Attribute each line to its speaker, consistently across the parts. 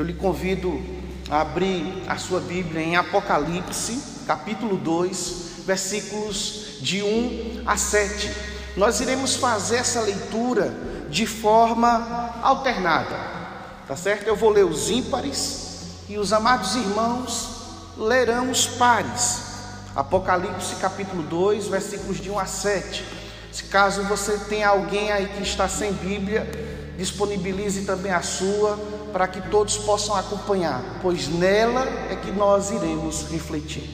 Speaker 1: eu lhe convido a abrir a sua Bíblia em Apocalipse, capítulo 2, versículos de 1 a 7. Nós iremos fazer essa leitura de forma alternada, tá certo? Eu vou ler os ímpares e os amados irmãos lerão os pares. Apocalipse capítulo 2, versículos de 1 a 7. Se caso você tem alguém aí que está sem Bíblia, disponibilize também a sua para que todos possam acompanhar, pois nela é que nós iremos refletir.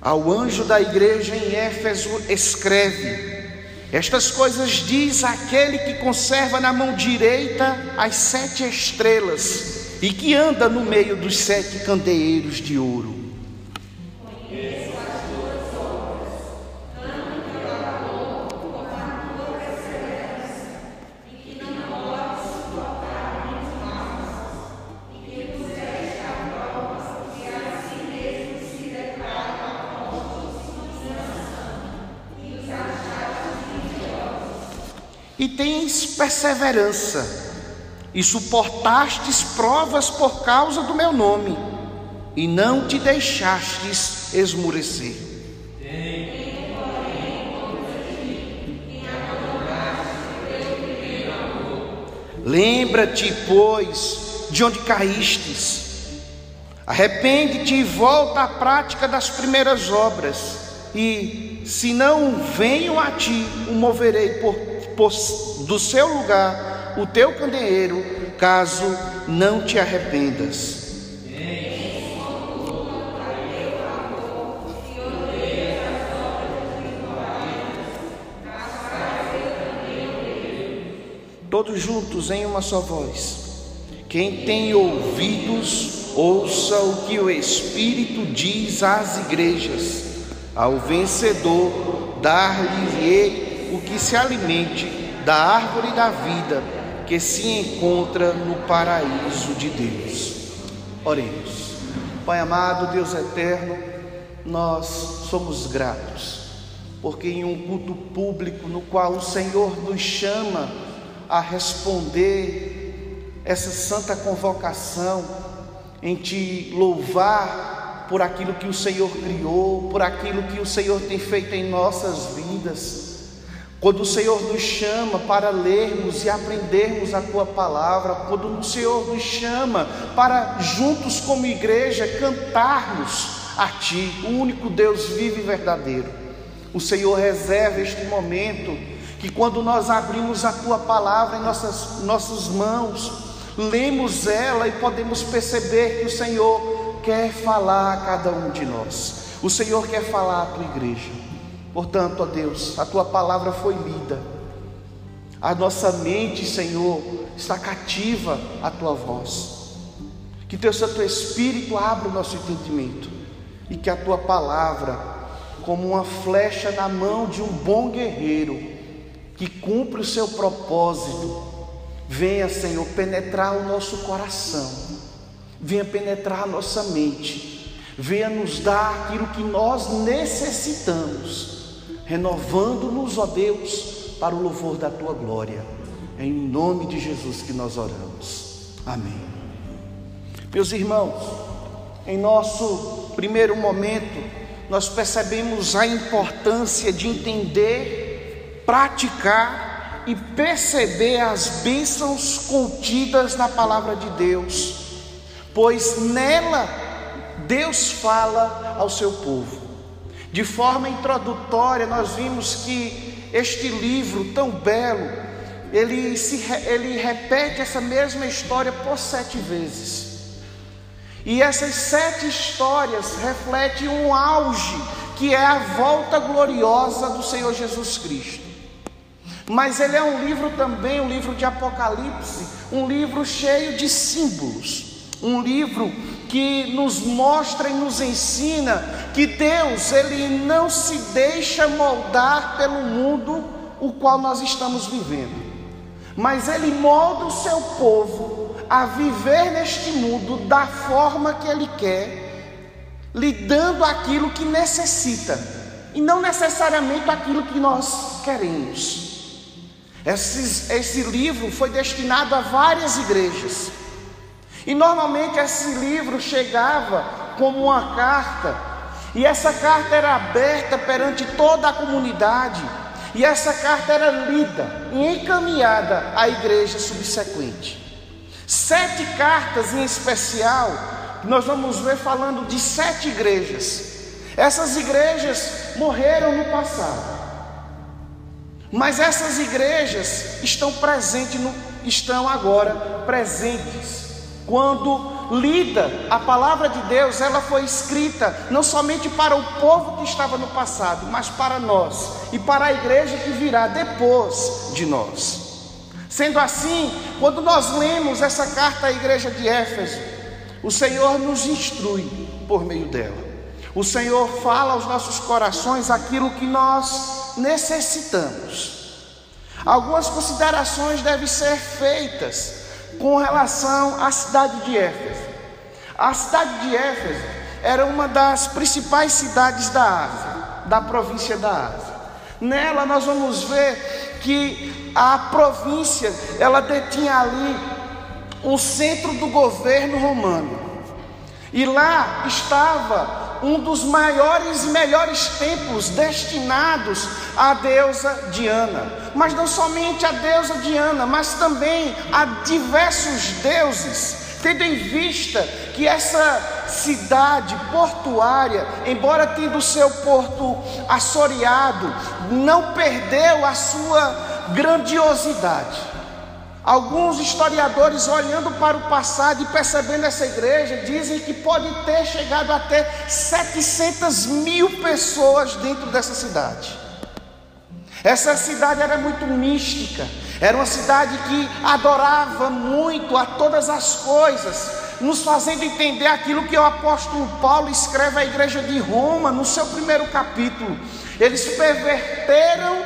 Speaker 1: Ao anjo da igreja em Éfeso escreve: Estas coisas diz aquele que conserva na mão direita as sete estrelas e que anda no meio dos sete candeeiros de ouro. Tens perseverança, e suportastes provas por causa do meu nome, e não te deixastes esmurecer. Lembra-te, pois, de onde caístes. Arrepende-te e volta à prática das primeiras obras. E, se não venho a ti, o moverei por do seu lugar o teu candeeiro, caso não te arrependas. Todos juntos em uma só voz. Quem tem ouvidos, ouça o que o Espírito diz às igrejas. Ao vencedor, dar-lhe o que se alimente da árvore da vida que se encontra no paraíso de Deus. Oremos. Pai amado, Deus eterno, nós somos gratos, porque em um culto público no qual o Senhor nos chama a responder essa santa convocação, em te louvar por aquilo que o Senhor criou, por aquilo que o Senhor tem feito em nossas vidas quando o Senhor nos chama para lermos e aprendermos a tua palavra, quando o Senhor nos chama para juntos como igreja cantarmos a ti, o único Deus vivo e verdadeiro. O Senhor reserva este momento que quando nós abrimos a tua palavra em nossas nossas mãos, lemos ela e podemos perceber que o Senhor quer falar a cada um de nós. O Senhor quer falar à tua igreja. Portanto, ó Deus, a tua palavra foi lida. A nossa mente, Senhor, está cativa à tua voz. Que teu Santo Espírito abra o nosso entendimento e que a tua palavra, como uma flecha na mão de um bom guerreiro que cumpre o seu propósito, venha, Senhor, penetrar o nosso coração, venha penetrar a nossa mente, venha nos dar aquilo que nós necessitamos renovando-nos, ó Deus, para o louvor da tua glória. É em nome de Jesus que nós oramos. Amém. Meus irmãos, em nosso primeiro momento, nós percebemos a importância de entender, praticar e perceber as bênçãos contidas na palavra de Deus, pois nela Deus fala ao seu povo. De forma introdutória, nós vimos que este livro tão belo, ele, se, ele repete essa mesma história por sete vezes. E essas sete histórias refletem um auge, que é a volta gloriosa do Senhor Jesus Cristo. Mas ele é um livro também, um livro de Apocalipse, um livro cheio de símbolos, um livro que nos mostra e nos ensina que Deus, ele não se deixa moldar pelo mundo o qual nós estamos vivendo. Mas ele molda o seu povo a viver neste mundo da forma que ele quer, lhe dando aquilo que necessita e não necessariamente aquilo que nós queremos. Esses, esse livro foi destinado a várias igrejas. E normalmente esse livro chegava como uma carta, e essa carta era aberta perante toda a comunidade, e essa carta era lida e encaminhada à igreja subsequente. Sete cartas em especial, nós vamos ver falando de sete igrejas. Essas igrejas morreram no passado, mas essas igrejas estão presentes, no, estão agora presentes quando lida a palavra de Deus, ela foi escrita não somente para o povo que estava no passado, mas para nós e para a igreja que virá depois de nós. Sendo assim, quando nós lemos essa carta à igreja de Éfeso, o Senhor nos instrui por meio dela. O Senhor fala aos nossos corações aquilo que nós necessitamos. Algumas considerações devem ser feitas com relação à cidade de Éfeso. A cidade de Éfeso era uma das principais cidades da Ásia, da província da Ásia. Nela nós vamos ver que a província, ela detinha ali o centro do governo romano. E lá estava um dos maiores e melhores templos destinados à deusa Diana. Mas não somente a deusa Diana, mas também a diversos deuses, tendo em vista que essa cidade portuária, embora tendo seu porto assoreado, não perdeu a sua grandiosidade. Alguns historiadores, olhando para o passado e percebendo essa igreja, dizem que pode ter chegado até 700 mil pessoas dentro dessa cidade. Essa cidade era muito mística, era uma cidade que adorava muito a todas as coisas, nos fazendo entender aquilo que o apóstolo Paulo escreve à igreja de Roma no seu primeiro capítulo. Eles perverteram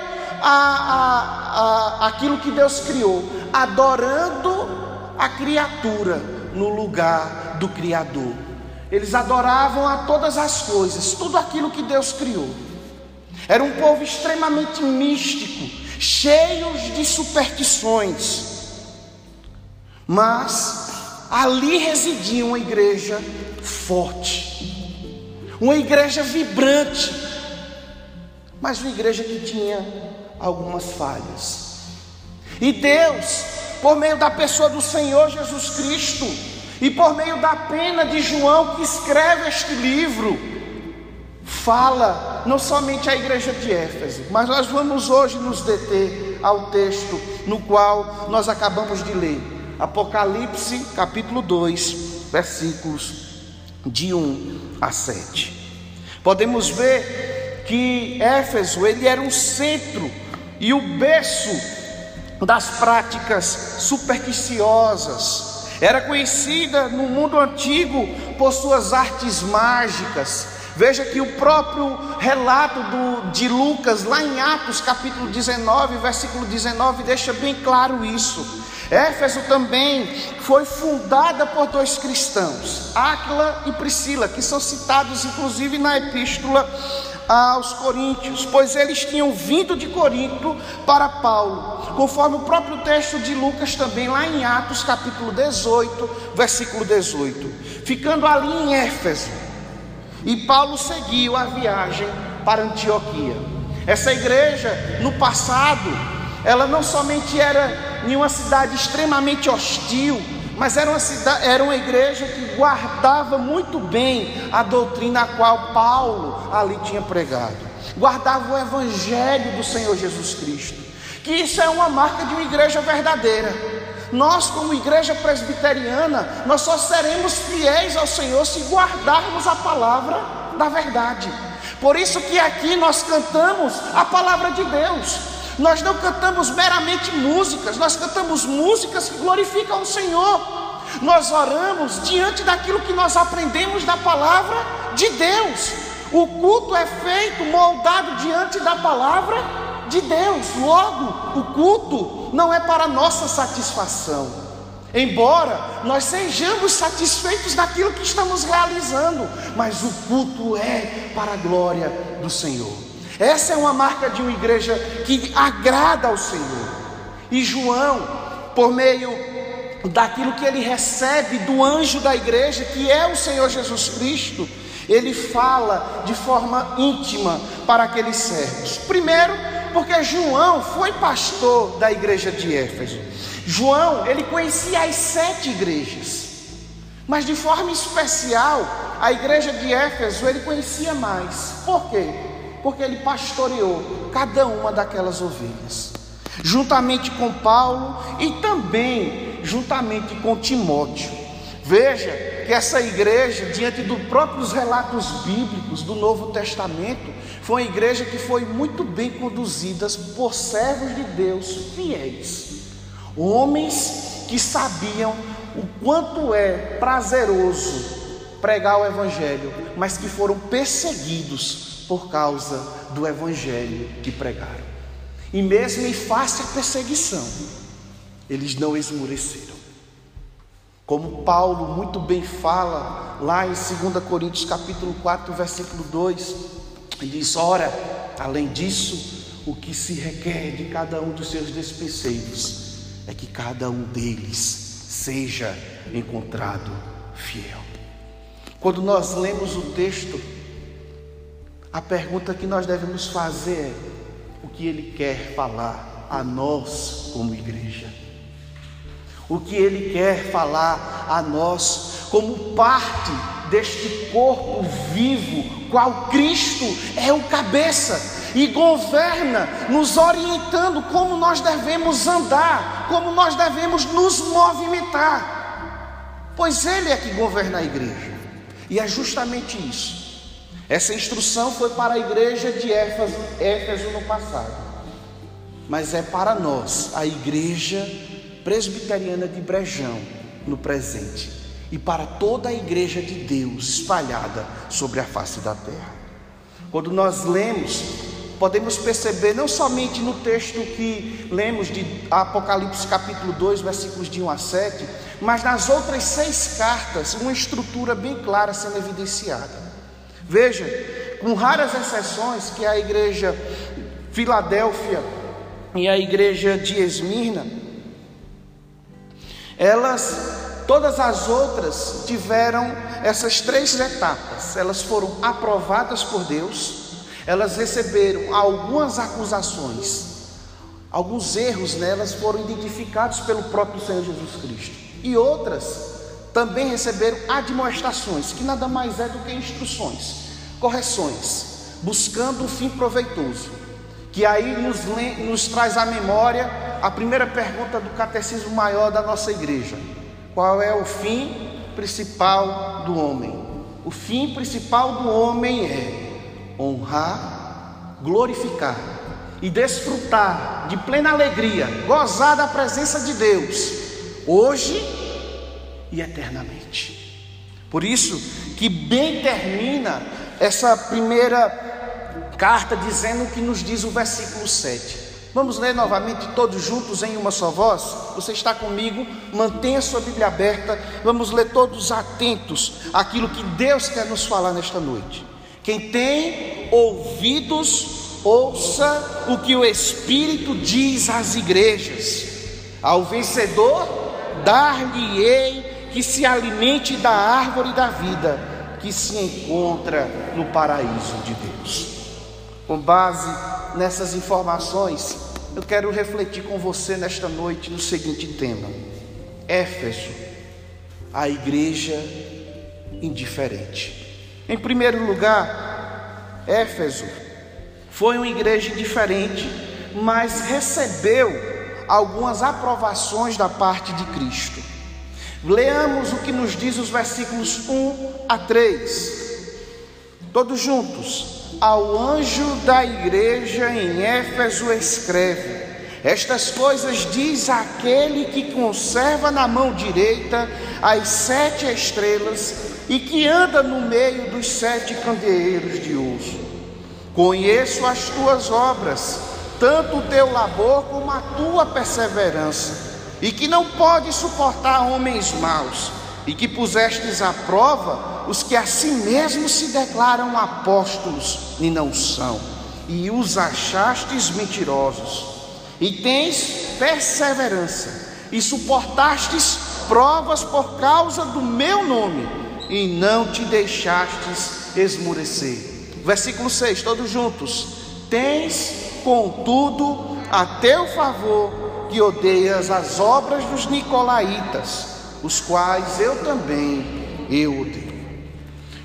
Speaker 1: a, a, a, aquilo que Deus criou, adorando a criatura no lugar do Criador. Eles adoravam a todas as coisas, tudo aquilo que Deus criou. Era um povo extremamente místico, cheios de superstições. Mas ali residia uma igreja forte, uma igreja vibrante, mas uma igreja que tinha algumas falhas. E Deus, por meio da pessoa do Senhor Jesus Cristo, e por meio da pena de João que escreve este livro, fala não somente à igreja de Éfeso, mas nós vamos hoje nos deter ao texto no qual nós acabamos de ler. Apocalipse, capítulo 2, versículos de 1 a 7. Podemos ver que Éfeso, ele era um centro e o berço das práticas supersticiosas. Era conhecida no mundo antigo por suas artes mágicas. Veja que o próprio relato do, de Lucas, lá em Atos capítulo 19, versículo 19, deixa bem claro isso. Éfeso também foi fundada por dois cristãos, Áquila e Priscila, que são citados inclusive na epístola aos coríntios, pois eles tinham vindo de Corinto para Paulo, conforme o próprio texto de Lucas também, lá em Atos capítulo 18, versículo 18, ficando ali em Éfeso. E Paulo seguiu a viagem para Antioquia. Essa igreja, no passado, ela não somente era em uma cidade extremamente hostil, mas era uma, cidade, era uma igreja que guardava muito bem a doutrina a qual Paulo ali tinha pregado, guardava o evangelho do Senhor Jesus Cristo, que isso é uma marca de uma igreja verdadeira. Nós, como igreja presbiteriana, nós só seremos fiéis ao Senhor se guardarmos a palavra da verdade. Por isso que aqui nós cantamos a palavra de Deus. Nós não cantamos meramente músicas, nós cantamos músicas que glorificam o Senhor. Nós oramos diante daquilo que nós aprendemos da palavra de Deus. O culto é feito, moldado diante da palavra de Deus. Logo, o culto não é para nossa satisfação. Embora nós sejamos satisfeitos daquilo que estamos realizando, mas o culto é para a glória do Senhor. Essa é uma marca de uma igreja que agrada ao Senhor. E João, por meio daquilo que ele recebe do anjo da igreja, que é o Senhor Jesus Cristo, ele fala de forma íntima para aqueles servos. Primeiro, porque João foi pastor da igreja de Éfeso. João, ele conhecia as sete igrejas, mas de forma especial, a igreja de Éfeso ele conhecia mais. Por quê? Porque ele pastoreou cada uma daquelas ovelhas, juntamente com Paulo e também juntamente com Timóteo. Veja que essa igreja, diante dos próprios relatos bíblicos do Novo Testamento, foi uma igreja que foi muito bem conduzida por servos de Deus fiéis, homens que sabiam o quanto é prazeroso pregar o Evangelho, mas que foram perseguidos por causa do Evangelho que pregaram. E mesmo em face à perseguição, eles não esmoreceram. Como Paulo muito bem fala lá em 2 Coríntios capítulo 4, versículo 2, ele diz: ora, além disso, o que se requer de cada um dos seus despenseiros é que cada um deles seja encontrado fiel. Quando nós lemos o texto, a pergunta que nós devemos fazer é: o que ele quer falar a nós como igreja? O que ele quer falar a nós como parte deste corpo vivo, qual Cristo é o cabeça e governa, nos orientando como nós devemos andar, como nós devemos nos movimentar, pois Ele é que governa a igreja, e é justamente isso. Essa instrução foi para a igreja de Éfeso, Éfeso no passado, mas é para nós, a igreja presbiteriana de Brejão, no presente e para toda a igreja de Deus espalhada sobre a face da terra. Quando nós lemos, podemos perceber não somente no texto que lemos de Apocalipse capítulo 2, versículos de 1 a 7, mas nas outras seis cartas, uma estrutura bem clara sendo evidenciada. Veja, com raras exceções, que a igreja Filadélfia e a igreja de Esmirna, elas Todas as outras tiveram essas três etapas. Elas foram aprovadas por Deus, elas receberam algumas acusações, alguns erros nelas foram identificados pelo próprio Senhor Jesus Cristo. E outras também receberam admoestações, que nada mais é do que instruções, correções, buscando o fim proveitoso. Que aí nos, nos traz à memória a primeira pergunta do catecismo maior da nossa igreja qual é o fim principal do homem? O fim principal do homem é honrar, glorificar e desfrutar de plena alegria, gozar da presença de Deus, hoje e eternamente. Por isso que bem termina essa primeira carta dizendo o que nos diz o versículo 7. Vamos ler novamente todos juntos em uma só voz? Você está comigo? Mantenha sua Bíblia aberta. Vamos ler todos atentos àquilo que Deus quer nos falar nesta noite. Quem tem ouvidos, ouça o que o Espírito diz às igrejas. Ao vencedor, dar-lhe-ei que se alimente da árvore da vida que se encontra no paraíso de Deus. Com base nessas informações, eu quero refletir com você nesta noite no seguinte tema: Éfeso, a igreja indiferente. Em primeiro lugar, Éfeso foi uma igreja indiferente, mas recebeu algumas aprovações da parte de Cristo. Leamos o que nos diz os versículos 1 a 3. Todos juntos. Ao anjo da igreja em Éfeso escreve: Estas coisas diz aquele que conserva na mão direita as sete estrelas e que anda no meio dos sete candeeiros de ouro. Conheço as tuas obras, tanto o teu labor como a tua perseverança, e que não pode suportar homens maus, e que pusestes à prova os que a si mesmos se declaram apóstolos e não são, e os achastes mentirosos, e tens perseverança. E suportastes provas por causa do meu nome. E não te deixastes esmurecer. Versículo 6, todos juntos. Tens, contudo, a teu favor que odeias as obras dos nicolaítas, os quais eu também eu odeio.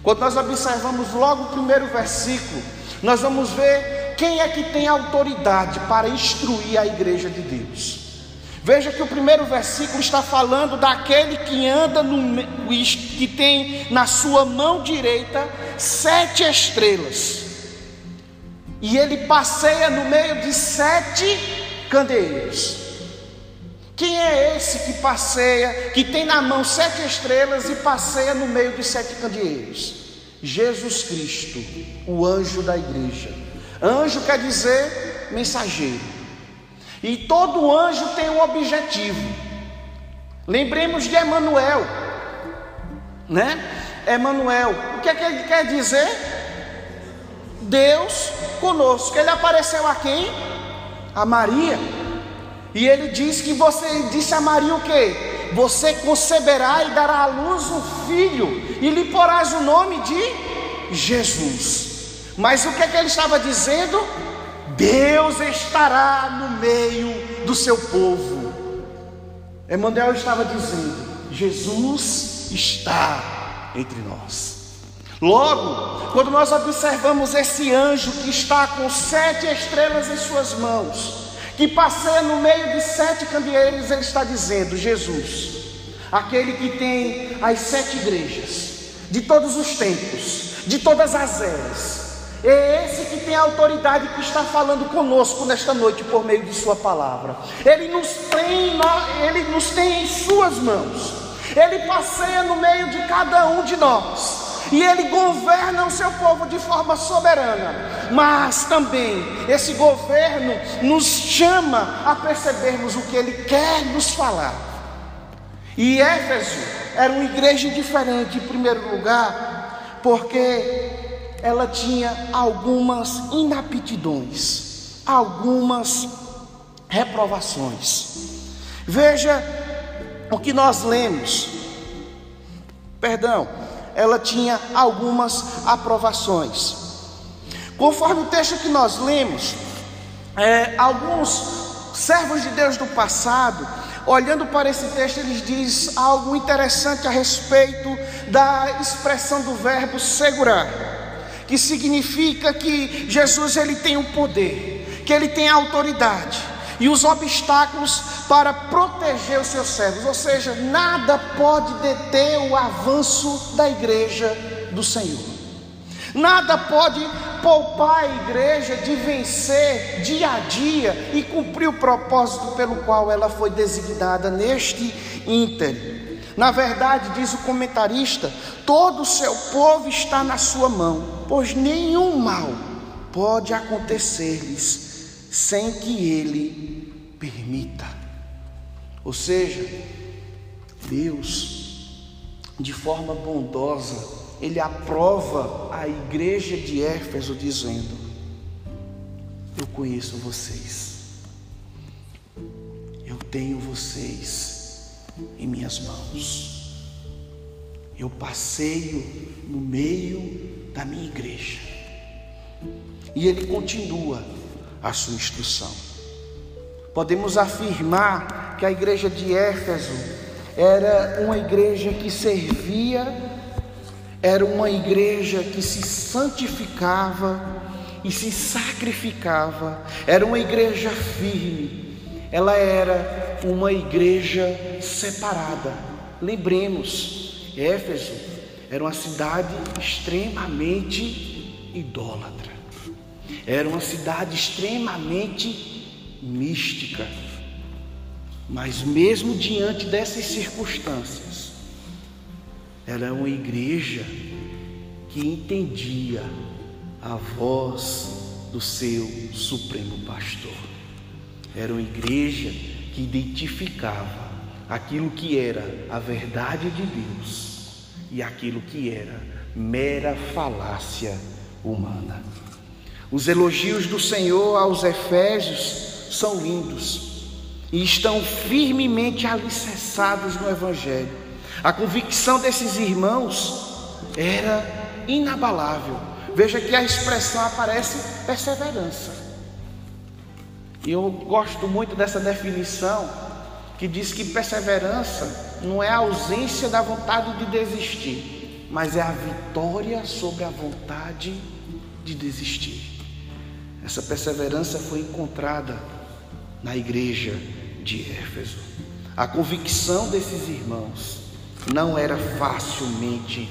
Speaker 1: Quando nós observamos logo o primeiro versículo, nós vamos ver quem é que tem autoridade para instruir a igreja de Deus. Veja que o primeiro versículo está falando daquele que anda no que tem na sua mão direita sete estrelas. E ele passeia no meio de sete candeeiros. Quem é esse que passeia, que tem na mão sete estrelas e passeia no meio de sete candeeiros? Jesus Cristo, o anjo da igreja. Anjo quer dizer mensageiro. E todo anjo tem um objetivo. Lembremos de Emanuel, né? Emanuel, o que é que ele quer dizer? Deus conosco. Ele apareceu a quem? A Maria. E ele diz que você disse a Maria o que? Você conceberá e dará à luz um filho e lhe porás o nome de Jesus. Mas o que é que ele estava dizendo? Deus estará no meio do seu povo. Emmanuel estava dizendo: Jesus está entre nós. Logo, quando nós observamos esse anjo que está com sete estrelas em suas mãos, que passeia no meio de sete candeeiros, ele está dizendo: Jesus, aquele que tem as sete igrejas, de todos os tempos, de todas as eras, é esse que tem a autoridade que está falando conosco nesta noite por meio de Sua palavra. Ele nos tem, ele nos tem em Suas mãos. Ele passeia no meio de cada um de nós. E Ele governa o seu povo de forma soberana. Mas também esse governo nos chama a percebermos o que Ele quer nos falar. E Éfeso era uma igreja diferente, em primeiro lugar, porque ela tinha algumas inaptidões, algumas reprovações. Veja o que nós lemos. Perdão, ela tinha algumas aprovações. Conforme o texto que nós lemos, é, alguns servos de Deus do passado, olhando para esse texto, eles dizem algo interessante a respeito da expressão do verbo segurar que significa que Jesus ele tem o poder, que ele tem a autoridade e os obstáculos para proteger os seus servos, ou seja, nada pode deter o avanço da igreja do Senhor. Nada pode poupar a igreja de vencer dia a dia e cumprir o propósito pelo qual ela foi designada neste ínterim. Na verdade, diz o comentarista, todo o seu povo está na sua mão, pois nenhum mal pode acontecer-lhes sem que ele permita. Ou seja, Deus, de forma bondosa, ele aprova a igreja de Éfeso dizendo: Eu conheço vocês. Eu tenho vocês em minhas mãos. Eu passeio no meio da minha igreja. E ele continua a sua instrução. Podemos afirmar que a igreja de Éfeso era uma igreja que servia, era uma igreja que se santificava e se sacrificava, era uma igreja firme, ela era uma igreja separada. Lembremos, Éfeso era uma cidade extremamente idólatra, era uma cidade extremamente mística. Mas mesmo diante dessas circunstâncias, era uma igreja que entendia a voz do seu supremo pastor. Era uma igreja que identificava aquilo que era a verdade de Deus e aquilo que era mera falácia humana. Os elogios do Senhor aos Efésios são lindos. e estão firmemente alicerçados no Evangelho. A convicção desses irmãos era inabalável. Veja que a expressão aparece perseverança. E eu gosto muito dessa definição que diz que perseverança não é a ausência da vontade de desistir, mas é a vitória sobre a vontade de desistir. Essa perseverança foi encontrada na igreja de Éfeso. A convicção desses irmãos não era facilmente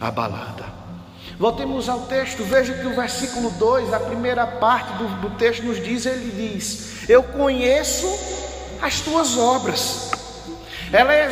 Speaker 1: abalada. Voltemos ao texto, veja que o versículo 2, a primeira parte do, do texto nos diz: ele diz, Eu conheço as tuas obras. Ela é,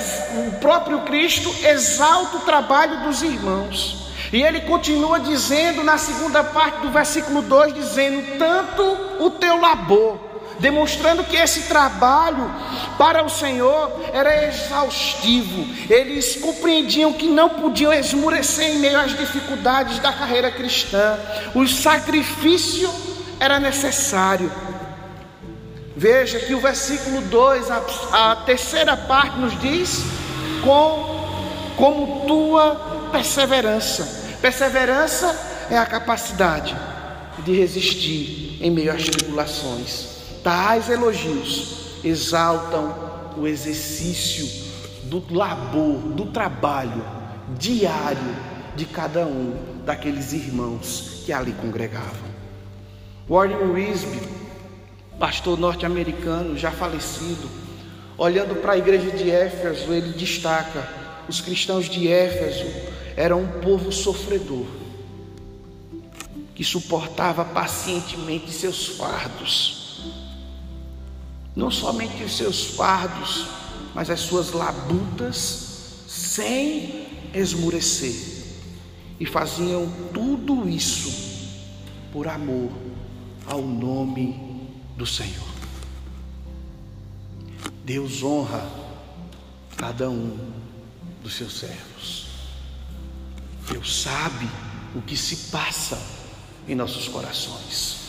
Speaker 1: o próprio Cristo exalta o trabalho dos irmãos. E ele continua dizendo na segunda parte do versículo 2, dizendo: tanto o teu labor demonstrando que esse trabalho para o Senhor era exaustivo. Eles compreendiam que não podiam esmurecer em meio às dificuldades da carreira cristã. O sacrifício era necessário. Veja que o versículo 2, a, a terceira parte, nos diz: com, como tua perseverança. Perseverança é a capacidade de resistir em meio às tribulações. Tais elogios exaltam o exercício do labor, do trabalho diário de cada um daqueles irmãos que ali congregavam. Warren Wisby, pastor norte-americano já falecido, olhando para a igreja de Éfeso, ele destaca: os cristãos de Éfeso eram um povo sofredor, que suportava pacientemente seus fardos não somente os seus fardos, mas as suas labutas, sem esmurecer, e faziam tudo isso por amor ao nome do Senhor. Deus honra cada um dos seus servos. Deus sabe o que se passa em nossos corações.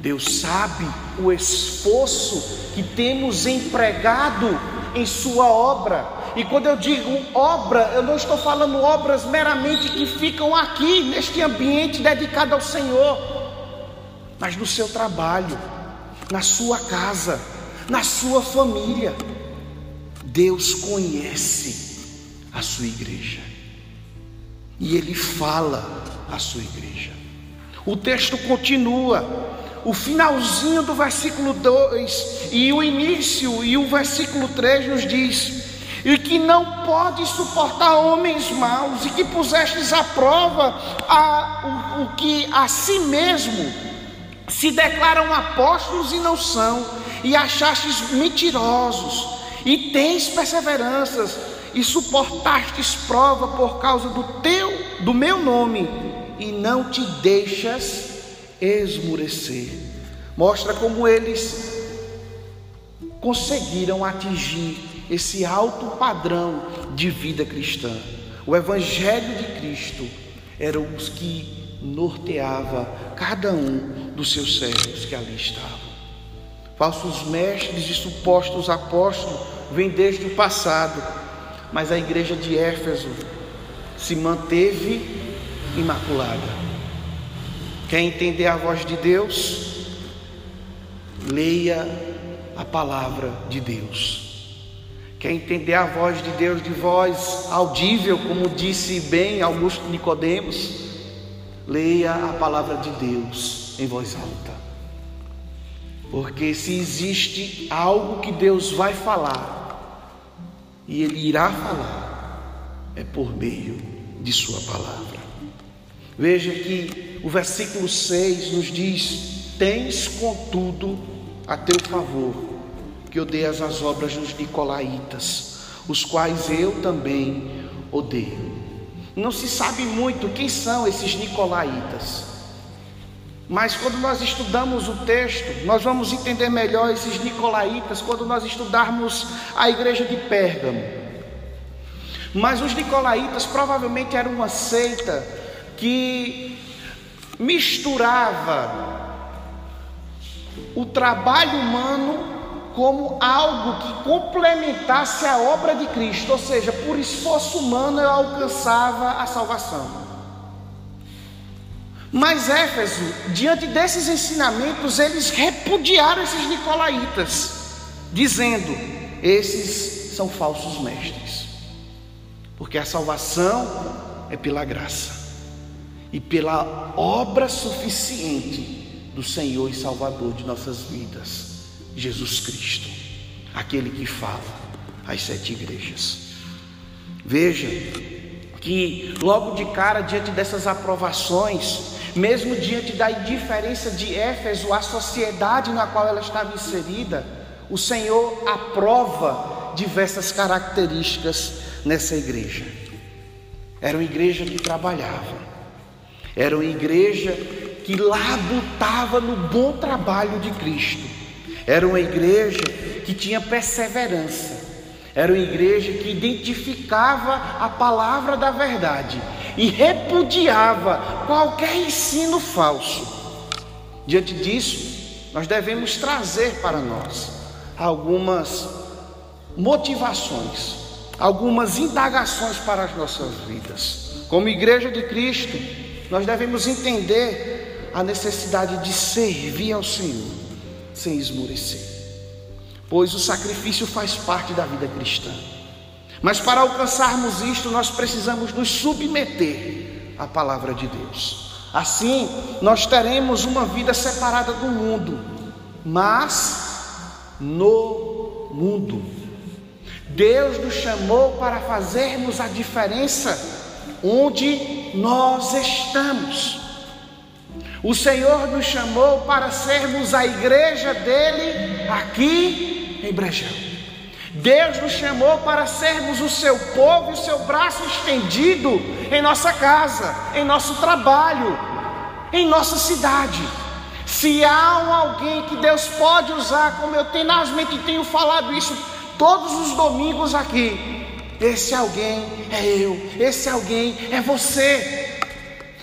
Speaker 1: Deus sabe o esforço que temos empregado em Sua obra. E quando eu digo obra, eu não estou falando obras meramente que ficam aqui, neste ambiente dedicado ao Senhor, mas no seu trabalho, na sua casa, na sua família. Deus conhece a sua igreja e Ele fala à sua igreja. O texto continua o finalzinho do versículo 2 e o início e o versículo 3 nos diz: e que não pode suportar homens maus, e que pusestes à prova a, o, o que a si mesmo. Se declaram apóstolos e não são, e achastes mentirosos, e tens perseveranças, e suportastes prova por causa do teu, do meu nome, e não te deixas esmurecer. Mostra como eles conseguiram atingir esse alto padrão de vida cristã. O Evangelho de Cristo era os que norteava cada um dos seus servos que ali estavam. Falsos mestres e supostos apóstolos vêm desde o passado, mas a igreja de Éfeso se manteve imaculada. Quer entender a voz de Deus? Leia a palavra de Deus. Quer entender a voz de Deus de voz audível, como disse bem Augusto Nicodemos? Leia a palavra de Deus em voz alta. Porque se existe algo que Deus vai falar, e Ele irá falar, é por meio de Sua palavra. Veja que o versículo 6 nos diz: Tens, contudo, a teu favor, que odeias as obras dos Nicolaítas, os quais eu também odeio. Não se sabe muito quem são esses Nicolaítas. Mas quando nós estudamos o texto, nós vamos entender melhor esses nicolaítas quando nós estudarmos a igreja de Pérgamo. Mas os nicolaítas provavelmente eram uma seita que misturava o trabalho humano como algo que complementasse a obra de Cristo, ou seja, por esforço humano eu alcançava a salvação. Mas Éfeso, diante desses ensinamentos, eles repudiaram esses nicolaítas, dizendo: esses são falsos mestres, porque a salvação é pela graça e pela obra suficiente do Senhor e Salvador de nossas vidas, Jesus Cristo, aquele que fala às sete igrejas. Veja que logo de cara, diante dessas aprovações, mesmo diante da indiferença de Éfeso à sociedade na qual ela estava inserida, o Senhor aprova diversas características nessa igreja. Era uma igreja que trabalhava, era uma igreja que labutava no bom trabalho de Cristo, era uma igreja que tinha perseverança, era uma igreja que identificava a palavra da verdade e repudiava qualquer ensino falso. Diante disso, nós devemos trazer para nós algumas motivações, algumas indagações para as nossas vidas. Como igreja de Cristo, nós devemos entender a necessidade de servir ao Senhor sem esmorecer, pois o sacrifício faz parte da vida cristã. Mas para alcançarmos isto, nós precisamos nos submeter à palavra de Deus. Assim, nós teremos uma vida separada do mundo, mas no mundo. Deus nos chamou para fazermos a diferença onde nós estamos. O Senhor nos chamou para sermos a igreja dele aqui em Brejão. Deus nos chamou para sermos o seu povo o seu braço estendido em nossa casa, em nosso trabalho, em nossa cidade. Se há alguém que Deus pode usar, como eu tenazmente tenho falado isso todos os domingos aqui, esse alguém é eu, esse alguém é você.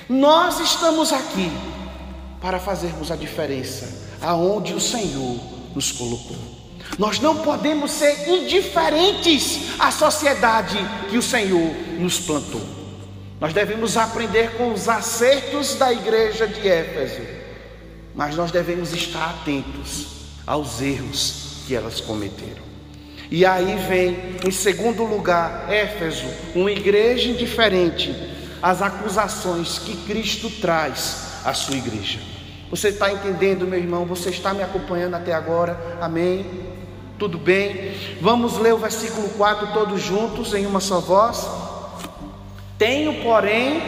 Speaker 1: Nós estamos aqui para fazermos a diferença aonde o Senhor nos colocou. Nós não podemos ser indiferentes à sociedade que o Senhor nos plantou. Nós devemos aprender com os acertos da igreja de Éfeso, mas nós devemos estar atentos aos erros que elas cometeram. E aí vem, em segundo lugar, Éfeso, uma igreja indiferente às acusações que Cristo traz à sua igreja. Você está entendendo, meu irmão? Você está me acompanhando até agora? Amém? Tudo bem? Vamos ler o versículo 4 todos juntos em uma só voz. Tenho, porém,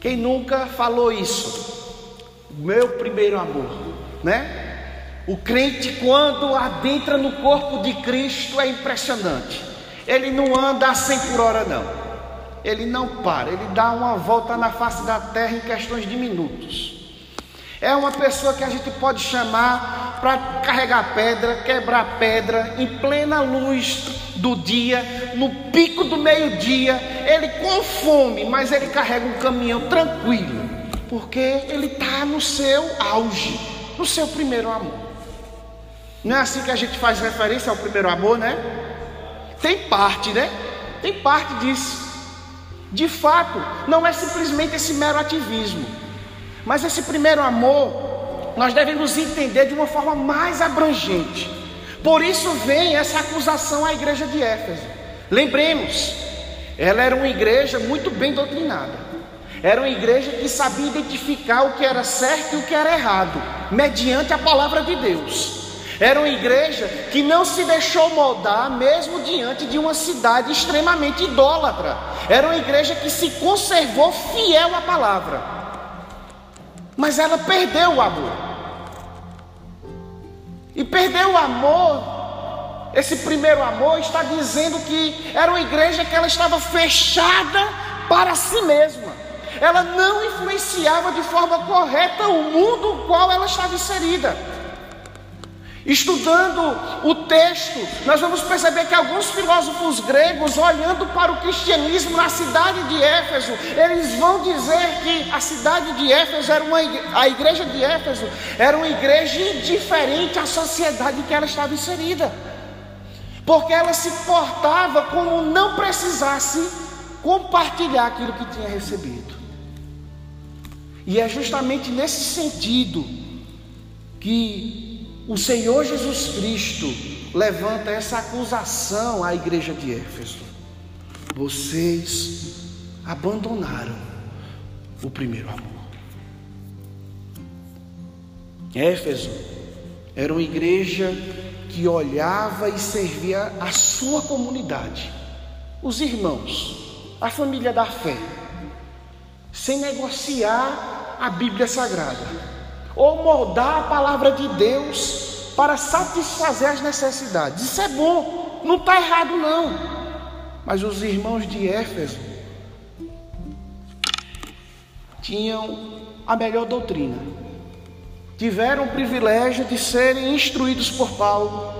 Speaker 1: quem nunca falou isso? Meu primeiro amor, né? O crente, quando adentra no corpo de Cristo, é impressionante. Ele não anda a 100 por hora, não. Ele não para, ele dá uma volta na face da terra em questões de minutos. É uma pessoa que a gente pode chamar para carregar pedra, quebrar pedra, em plena luz do dia, no pico do meio-dia, ele com fome, mas ele carrega um caminhão tranquilo, porque ele está no seu auge, no seu primeiro amor. Não é assim que a gente faz referência ao primeiro amor, né? Tem parte, né? Tem parte disso. De fato, não é simplesmente esse mero ativismo. Mas esse primeiro amor, nós devemos entender de uma forma mais abrangente. Por isso vem essa acusação à igreja de Éfeso. Lembremos, ela era uma igreja muito bem doutrinada. Era uma igreja que sabia identificar o que era certo e o que era errado, mediante a palavra de Deus. Era uma igreja que não se deixou moldar, mesmo diante de uma cidade extremamente idólatra. Era uma igreja que se conservou fiel à palavra mas ela perdeu o amor. E perdeu o amor, esse primeiro amor está dizendo que era uma igreja que ela estava fechada para si mesma. Ela não influenciava de forma correta o mundo no qual ela estava inserida. Estudando o texto, nós vamos perceber que alguns filósofos gregos, olhando para o cristianismo na cidade de Éfeso, eles vão dizer que a cidade de Éfeso era uma a igreja de Éfeso era uma igreja indiferente à sociedade em que ela estava inserida. Porque ela se portava como não precisasse compartilhar aquilo que tinha recebido. E é justamente nesse sentido que o Senhor Jesus Cristo levanta essa acusação à igreja de Éfeso. Vocês abandonaram o primeiro amor. Éfeso era uma igreja que olhava e servia a sua comunidade, os irmãos, a família da fé, sem negociar a Bíblia Sagrada ou moldar a palavra de Deus para satisfazer as necessidades. Isso é bom, não está errado não. Mas os irmãos de Éfeso tinham a melhor doutrina. Tiveram o privilégio de serem instruídos por Paulo,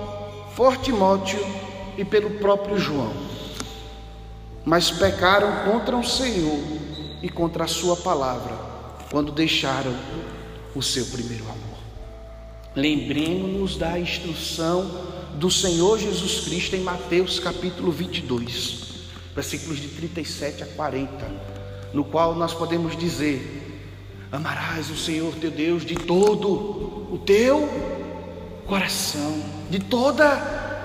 Speaker 1: por Timóteo e pelo próprio João. Mas pecaram contra o Senhor e contra a sua palavra quando deixaram o seu primeiro amor. Lembremos-nos da instrução do Senhor Jesus Cristo em Mateus capítulo 22, versículos de 37 a 40, no qual nós podemos dizer: Amarás o Senhor teu Deus de todo o teu coração, de toda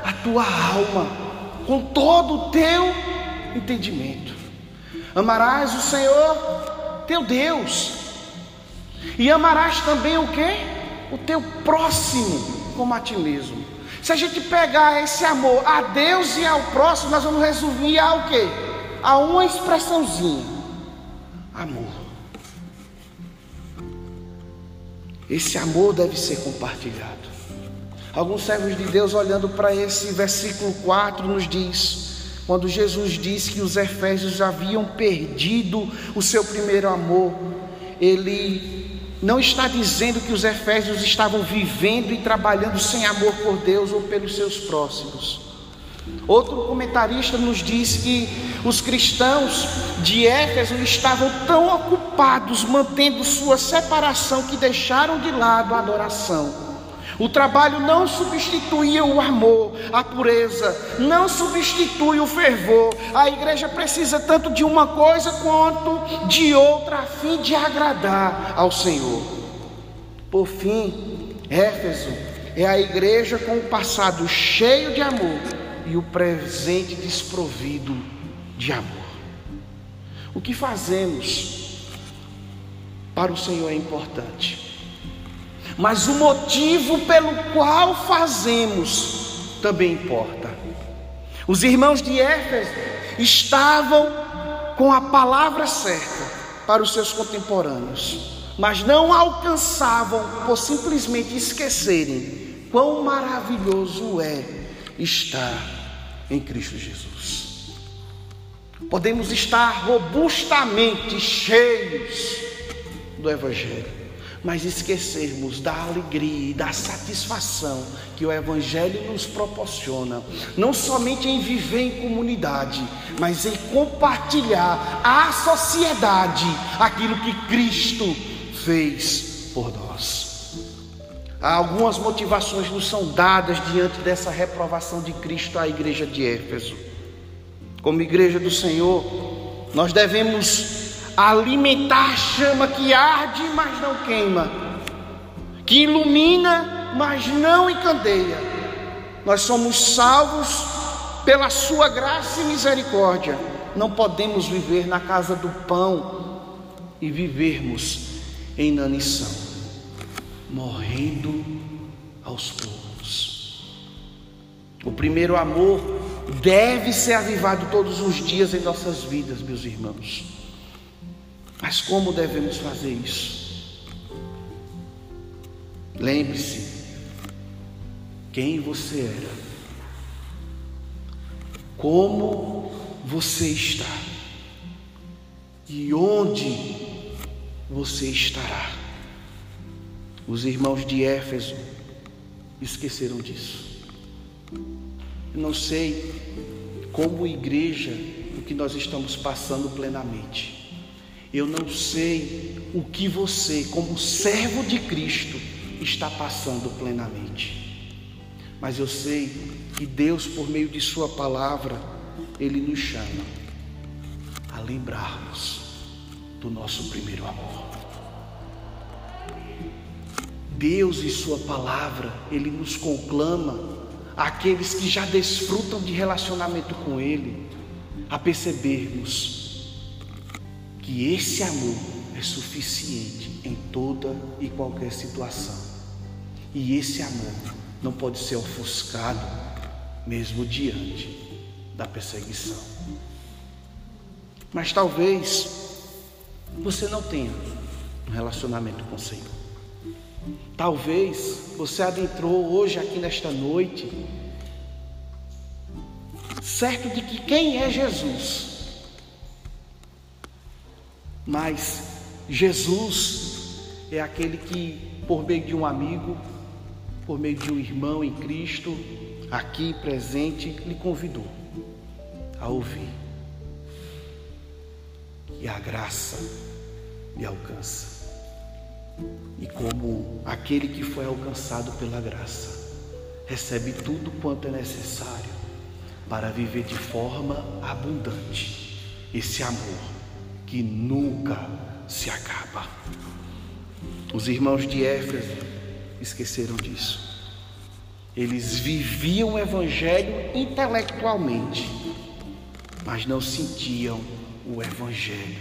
Speaker 1: a tua alma, com todo o teu entendimento. Amarás o Senhor teu Deus e amarás também o que? O teu próximo como a ti mesmo. Se a gente pegar esse amor a Deus e ao próximo, nós vamos resumir a o quê? A uma expressãozinha: amor. Esse amor deve ser compartilhado. Alguns servos de Deus, olhando para esse versículo 4, nos diz: quando Jesus disse que os Efésios haviam perdido o seu primeiro amor, ele não está dizendo que os efésios estavam vivendo e trabalhando sem amor por Deus ou pelos seus próximos. Outro comentarista nos diz que os cristãos de Éfeso estavam tão ocupados mantendo sua separação que deixaram de lado a adoração. O trabalho não substituía o amor, a pureza, não substitui o fervor. A igreja precisa tanto de uma coisa quanto de outra, a fim de agradar ao Senhor. Por fim, Éfeso é a igreja com o passado cheio de amor e o presente desprovido de amor. O que fazemos para o Senhor é importante mas o motivo pelo qual fazemos também importa. Os irmãos de Éfeso estavam com a palavra certa para os seus contemporâneos, mas não alcançavam por simplesmente esquecerem quão maravilhoso é estar em Cristo Jesus. Podemos estar robustamente cheios do Evangelho mas esquecermos da alegria e da satisfação que o Evangelho nos proporciona, não somente em viver em comunidade, mas em compartilhar à sociedade aquilo que Cristo fez por nós. Algumas motivações nos são dadas diante dessa reprovação de Cristo à igreja de Éfeso. Como igreja do Senhor, nós devemos alimentar chama que arde, mas não queima, que ilumina, mas não encandeia. Nós somos salvos pela Sua graça e misericórdia. Não podemos viver na casa do pão e vivermos em inanição, morrendo aos poucos. O primeiro amor deve ser avivado todos os dias em nossas vidas, meus irmãos. Mas como devemos fazer isso? Lembre-se quem você era, como você está e onde você estará. Os irmãos de Éfeso esqueceram disso. Não sei como igreja o que nós estamos passando plenamente. Eu não sei o que você, como servo de Cristo, está passando plenamente. Mas eu sei que Deus, por meio de Sua palavra, Ele nos chama a lembrarmos do nosso primeiro amor. Deus e Sua palavra, Ele nos conclama aqueles que já desfrutam de relacionamento com Ele, a percebermos que esse amor é suficiente em toda e qualquer situação. E esse amor não pode ser ofuscado mesmo diante da perseguição. Mas talvez você não tenha um relacionamento com o Senhor. Talvez você adentrou hoje aqui nesta noite, certo de que quem é Jesus? Mas Jesus é aquele que, por meio de um amigo, por meio de um irmão em Cristo, aqui presente, lhe convidou a ouvir. E a graça lhe alcança. E como aquele que foi alcançado pela graça, recebe tudo quanto é necessário para viver de forma abundante esse amor que nunca se acaba. Os irmãos de Éfeso esqueceram disso. Eles viviam o Evangelho intelectualmente, mas não sentiam o Evangelho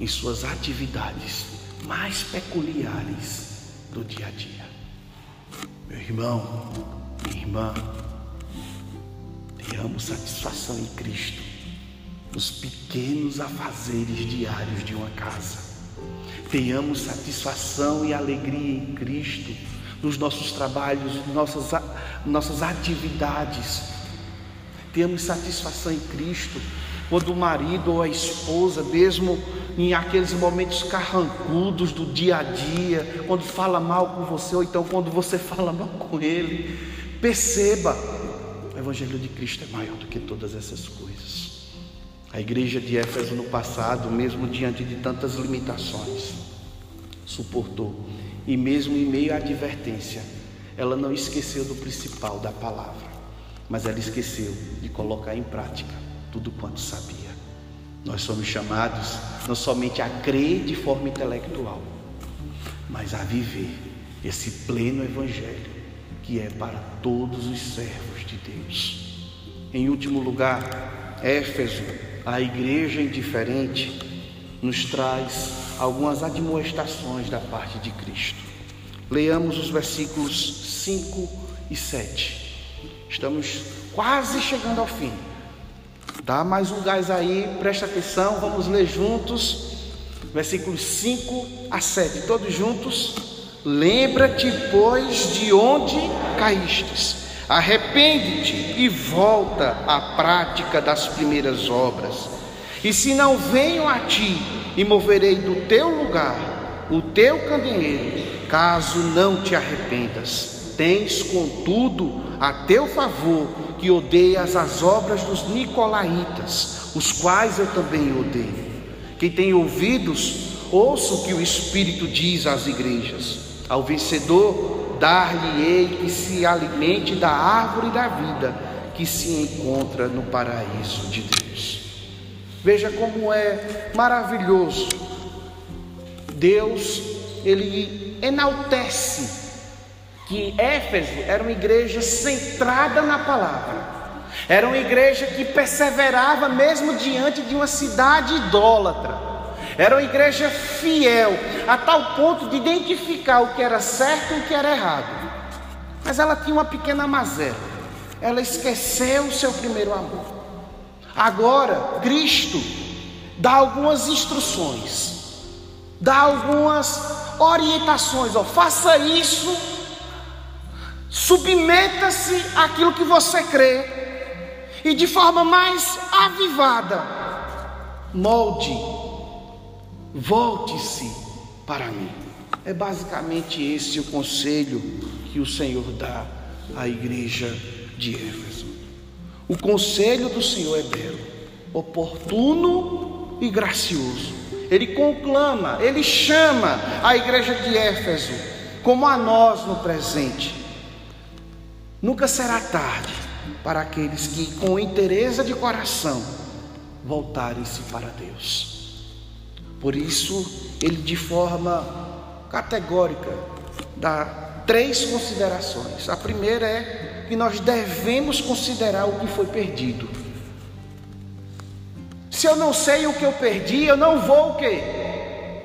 Speaker 1: em suas atividades mais peculiares do dia a dia. Meu irmão, minha irmã, tenhamos satisfação em Cristo nos pequenos afazeres diários de uma casa. Tenhamos satisfação e alegria em Cristo nos nossos trabalhos, nossas, nossas atividades. Tenhamos satisfação em Cristo quando o marido ou a esposa, mesmo em aqueles momentos carrancudos do dia a dia, quando fala mal com você, ou então quando você fala mal com ele, perceba, o Evangelho de Cristo é maior do que todas essas coisas. A igreja de Éfeso no passado, mesmo diante de tantas limitações, suportou, e mesmo em meio à advertência, ela não esqueceu do principal da palavra, mas ela esqueceu de colocar em prática tudo quanto sabia. Nós somos chamados não somente a crer de forma intelectual, mas a viver esse pleno evangelho que é para todos os servos de Deus. Em último lugar, Éfeso, a igreja indiferente, nos traz algumas admoestações da parte de Cristo. Leamos os versículos 5 e 7. Estamos quase chegando ao fim. Dá mais um gás aí, presta atenção, vamos ler juntos. Versículos 5 a 7, todos juntos. Lembra-te, pois, de onde caístes. Arrepende-te e volta à prática das primeiras obras. E se não venho a ti e moverei do teu lugar o teu candeeiro, caso não te arrependas. Tens, contudo, a teu favor que odeias as obras dos nicolaítas, os quais eu também odeio. Quem tem ouvidos, ouça o que o Espírito diz às igrejas. Ao vencedor, dar-lhe-ei que se alimente da árvore da vida que se encontra no paraíso de Deus. Veja como é maravilhoso. Deus, ele enaltece que Éfeso era uma igreja centrada na palavra. Era uma igreja que perseverava mesmo diante de uma cidade idólatra. Era uma igreja fiel, a tal ponto de identificar o que era certo e o que era errado. Mas ela tinha uma pequena mazela. Ela esqueceu o seu primeiro amor. Agora, Cristo dá algumas instruções, dá algumas orientações. Ó, faça isso Submeta-se àquilo que você crê e de forma mais avivada, molde, volte-se para mim. É basicamente esse o conselho que o Senhor dá à igreja de Éfeso. O conselho do Senhor é belo, oportuno e gracioso. Ele conclama, ele chama a igreja de Éfeso, como a nós no presente. Nunca será tarde para aqueles que, com interesse de coração, voltarem-se para Deus. Por isso, ele de forma categórica dá três considerações. A primeira é que nós devemos considerar o que foi perdido. Se eu não sei o que eu perdi, eu não vou o quê?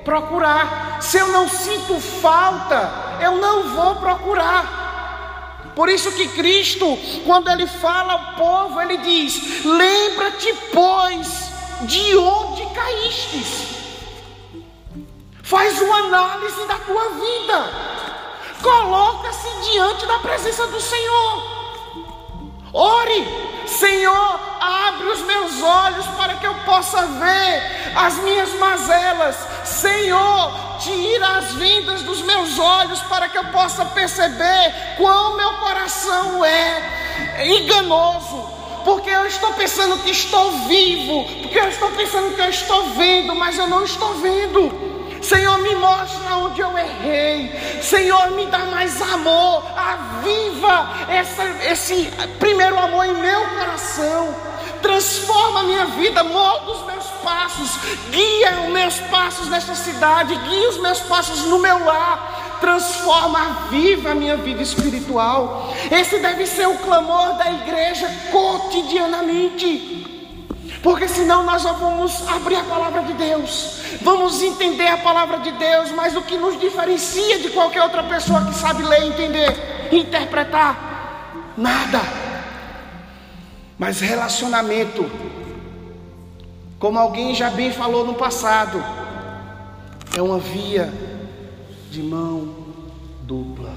Speaker 1: Procurar. Se eu não sinto falta, eu não vou procurar. Por isso que Cristo, quando ele fala ao povo, ele diz: "Lembra-te, pois, de onde caístes". Faz uma análise da tua vida. Coloca-se diante da presença do Senhor. Ore, Senhor, abre os meus olhos para que eu possa ver as minhas mazelas. Senhor, tira as vendas dos meus olhos para que eu possa perceber quão meu coração é enganoso. Porque eu estou pensando que estou vivo, porque eu estou pensando que eu estou vendo, mas eu não estou vendo. Senhor, me mostra onde eu errei. Senhor, me dá mais amor. Aviva essa, esse primeiro amor em meu coração. Transforma a minha vida, molda os meus passos, guia os meus passos nesta cidade, guia os meus passos no meu lar, transforma, aviva a minha vida espiritual. Esse deve ser o clamor da igreja cotidianamente. Porque senão nós só vamos abrir a palavra de Deus, vamos entender a palavra de Deus, mas o que nos diferencia de qualquer outra pessoa que sabe ler, entender, interpretar, nada. Mas relacionamento, como alguém já bem falou no passado, é uma via de mão dupla.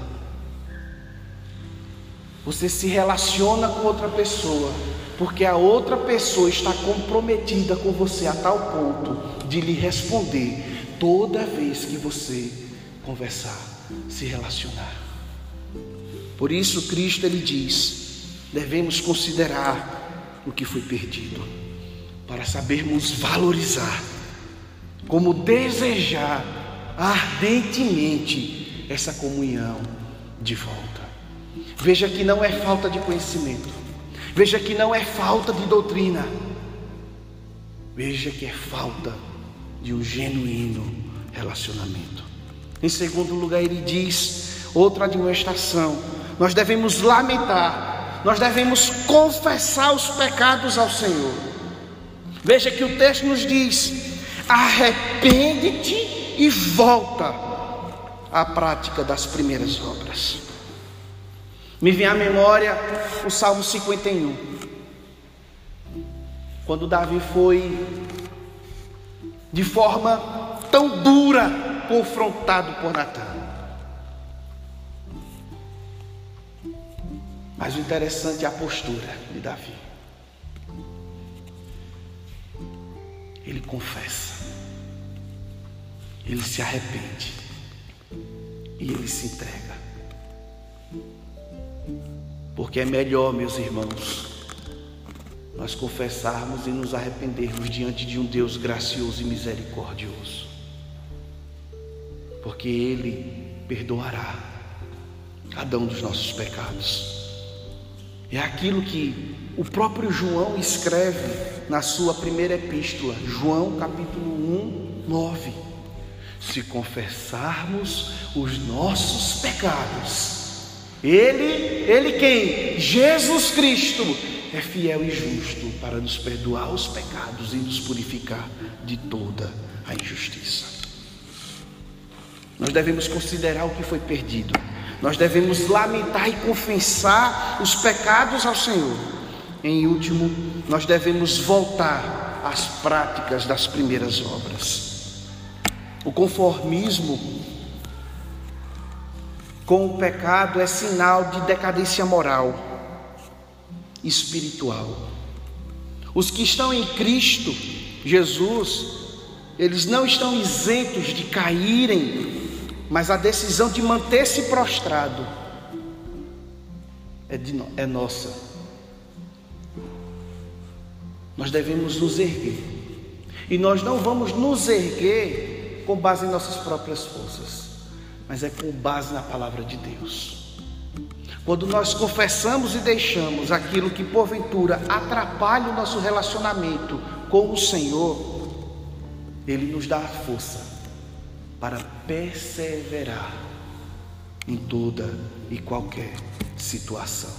Speaker 1: Você se relaciona com outra pessoa porque a outra pessoa está comprometida com você a tal ponto de lhe responder toda vez que você conversar, se relacionar. Por isso Cristo ele diz: devemos considerar o que foi perdido, para sabermos valorizar, como desejar ardentemente essa comunhão de volta. Veja que não é falta de conhecimento Veja que não é falta de doutrina. Veja que é falta de um genuíno relacionamento. Em segundo lugar, ele diz, outra admoestação: nós devemos lamentar, nós devemos confessar os pecados ao Senhor. Veja que o texto nos diz: arrepende-te e volta à prática das primeiras obras. Me vem à memória o Salmo 51. Quando Davi foi de forma tão dura confrontado por Natan. Mas o interessante é a postura de Davi. Ele confessa, ele se arrepende e ele se entrega. Porque é melhor, meus irmãos, nós confessarmos e nos arrependermos diante de um Deus gracioso e misericordioso. Porque Ele perdoará cada um dos nossos pecados. É aquilo que o próprio João escreve na sua primeira epístola, João capítulo 1, 9. Se confessarmos os nossos pecados, ele, ele quem? Jesus Cristo é fiel e justo para nos perdoar os pecados e nos purificar de toda a injustiça. Nós devemos considerar o que foi perdido. Nós devemos lamentar e confessar os pecados ao Senhor. Em último, nós devemos voltar às práticas das primeiras obras. O conformismo com o pecado é sinal de decadência moral, espiritual. Os que estão em Cristo Jesus, eles não estão isentos de caírem, mas a decisão de manter-se prostrado é, de, é nossa. Nós devemos nos erguer. E nós não vamos nos erguer com base em nossas próprias forças, mas é com base na palavra de Deus. Quando nós confessamos e deixamos aquilo que porventura atrapalha o nosso relacionamento com o Senhor, Ele nos dá a força para perseverar em toda e qualquer situação.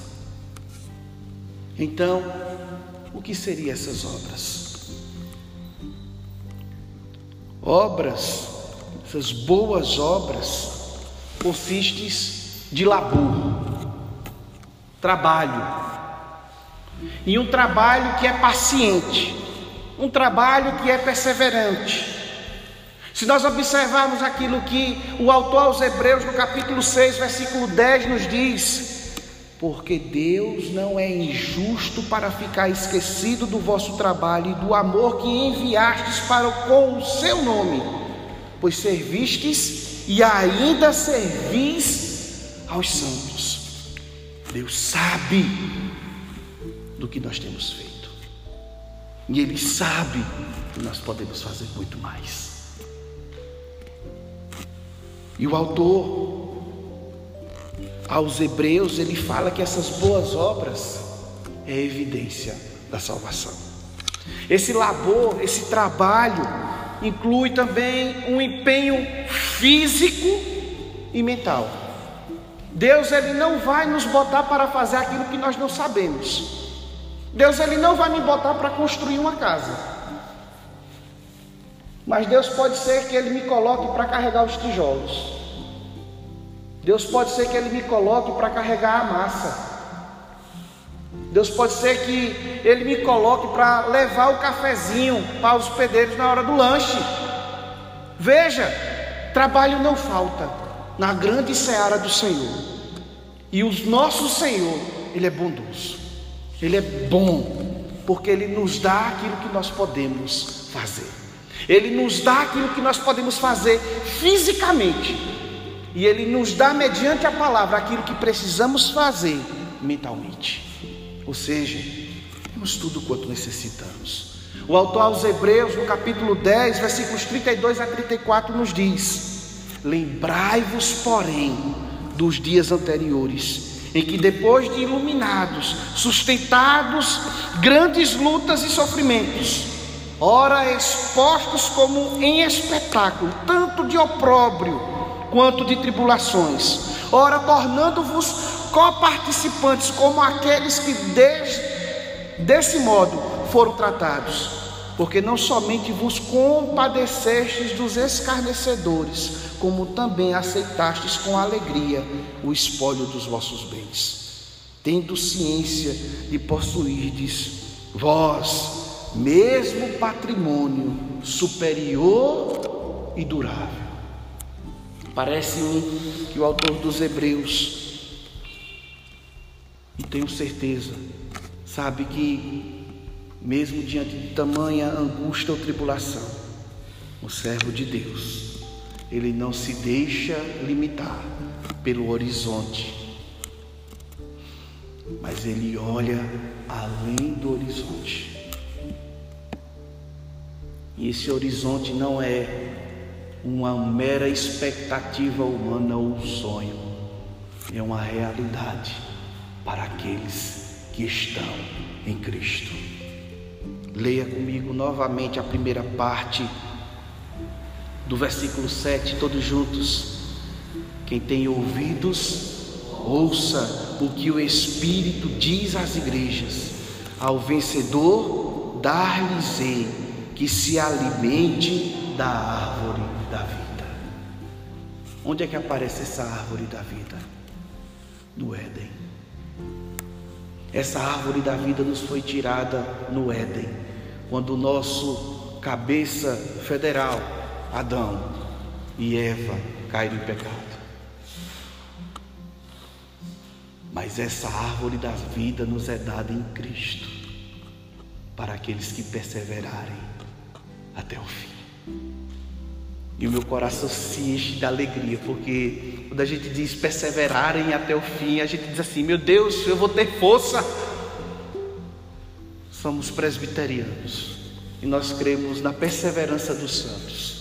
Speaker 1: Então, o que seriam essas obras? Obras, essas boas obras, consistem de labor, trabalho, e um trabalho que é paciente, um trabalho que é perseverante. Se nós observarmos aquilo que o autor aos Hebreus, no capítulo 6, versículo 10, nos diz: porque Deus não é injusto para ficar esquecido do vosso trabalho e do amor que enviastes para com o seu nome, pois servistes e ainda servis aos santos. Deus sabe do que nós temos feito, e Ele sabe que nós podemos fazer muito mais. E o autor aos Hebreus, ele fala que essas boas obras é evidência da salvação. Esse labor, esse trabalho, inclui também um empenho físico e mental. Deus ele não vai nos botar para fazer aquilo que nós não sabemos. Deus ele não vai me botar para construir uma casa. Mas Deus pode ser que ele me coloque para carregar os tijolos. Deus pode ser que Ele me coloque para carregar a massa. Deus pode ser que Ele me coloque para levar o cafezinho para os pedreiros na hora do lanche. Veja, trabalho não falta na grande seara do Senhor. E o nosso Senhor, Ele é bondoso. Ele é bom, porque Ele nos dá aquilo que nós podemos fazer. Ele nos dá aquilo que nós podemos fazer fisicamente e Ele nos dá, mediante a palavra, aquilo que precisamos fazer mentalmente. Ou seja, temos tudo quanto necessitamos. O autor aos Hebreus, no capítulo 10, versículos 32 a 34, nos diz: Lembrai-vos, porém, dos dias anteriores, em que, depois de iluminados, sustentados grandes lutas e sofrimentos, ora expostos como em espetáculo, tanto de opróbrio, quanto de tribulações. Ora, tornando-vos coparticipantes como aqueles que desse modo foram tratados, porque não somente vos compadecestes dos escarnecedores, como também aceitastes com alegria o espólio dos vossos bens, tendo ciência de possuirdes vós mesmo patrimônio superior e durável. Parece-me que o autor dos Hebreus, e tenho certeza, sabe que, mesmo diante de tamanha angústia ou tribulação, o servo de Deus, ele não se deixa limitar pelo horizonte, mas ele olha além do horizonte. E esse horizonte não é uma mera expectativa humana ou um sonho, é uma realidade para aqueles que estão em Cristo. Leia comigo novamente a primeira parte do versículo 7, todos juntos. Quem tem ouvidos, ouça o que o Espírito diz às igrejas. Ao vencedor, dar-lhes-ei que se alimente da árvore da vida. Onde é que aparece essa árvore da vida? No Éden. Essa árvore da vida nos foi tirada no Éden, quando o nosso cabeça federal, Adão e Eva, caíram em pecado. Mas essa árvore da vida nos é dada em Cristo, para aqueles que perseverarem até o fim. E o meu coração se enche de alegria, porque quando a gente diz perseverarem até o fim, a gente diz assim: meu Deus, eu vou ter força. Somos presbiterianos e nós cremos na perseverança dos santos.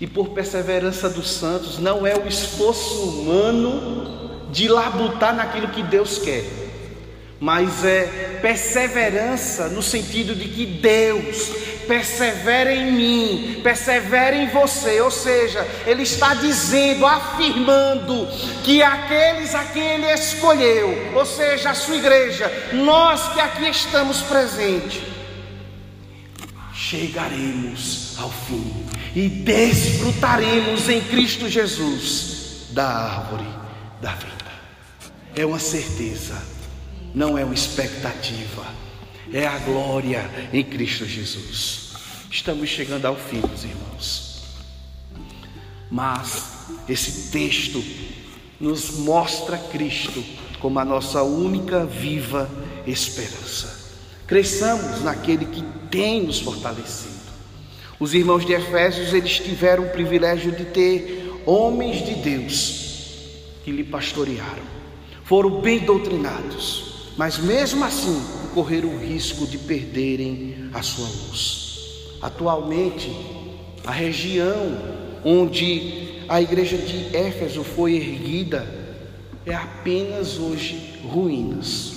Speaker 1: E por perseverança dos santos, não é o esforço humano de labutar naquilo que Deus quer, mas é perseverança no sentido de que Deus persevera em mim, persevera em você. Ou seja, Ele está dizendo, afirmando que aqueles a quem Ele escolheu, ou seja, a sua igreja, nós que aqui estamos presentes, chegaremos ao fim e desfrutaremos em Cristo Jesus da árvore da vida. É uma certeza, não é uma expectativa, é a glória em Cristo Jesus. Estamos chegando ao fim, meus irmãos. Mas esse texto nos mostra Cristo como a nossa única viva esperança. Cresçamos naquele que tem nos fortalecido. Os irmãos de Efésios, eles tiveram o privilégio de ter homens de Deus que lhe pastorearam. Foram bem doutrinados, mas mesmo assim correram o risco de perderem a sua luz. Atualmente, a região onde a igreja de Éfeso foi erguida é apenas hoje ruínas,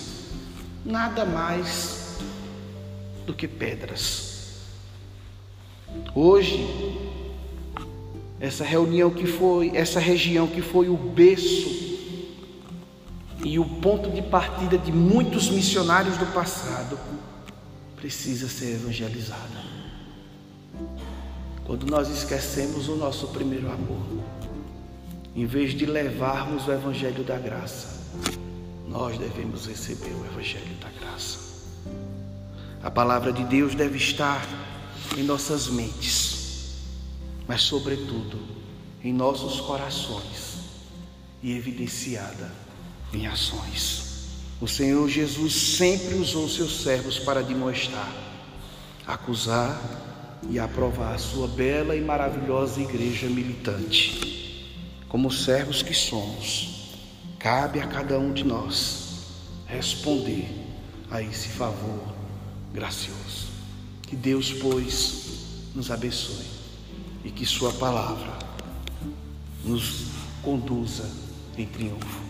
Speaker 1: nada mais do que pedras. Hoje, essa reunião que foi, essa região que foi o berço e o ponto de partida de muitos missionários do passado, precisa ser evangelizada. Quando nós esquecemos o nosso primeiro amor, em vez de levarmos o Evangelho da graça, nós devemos receber o Evangelho da graça. A palavra de Deus deve estar em nossas mentes, mas, sobretudo, em nossos corações e evidenciada em ações. O Senhor Jesus sempre usou seus servos para demonstrar, acusar e aprovar a sua bela e maravilhosa igreja militante. Como servos que somos, cabe a cada um de nós responder a esse favor gracioso. Que Deus, pois, nos abençoe e que Sua palavra nos conduza em triunfo.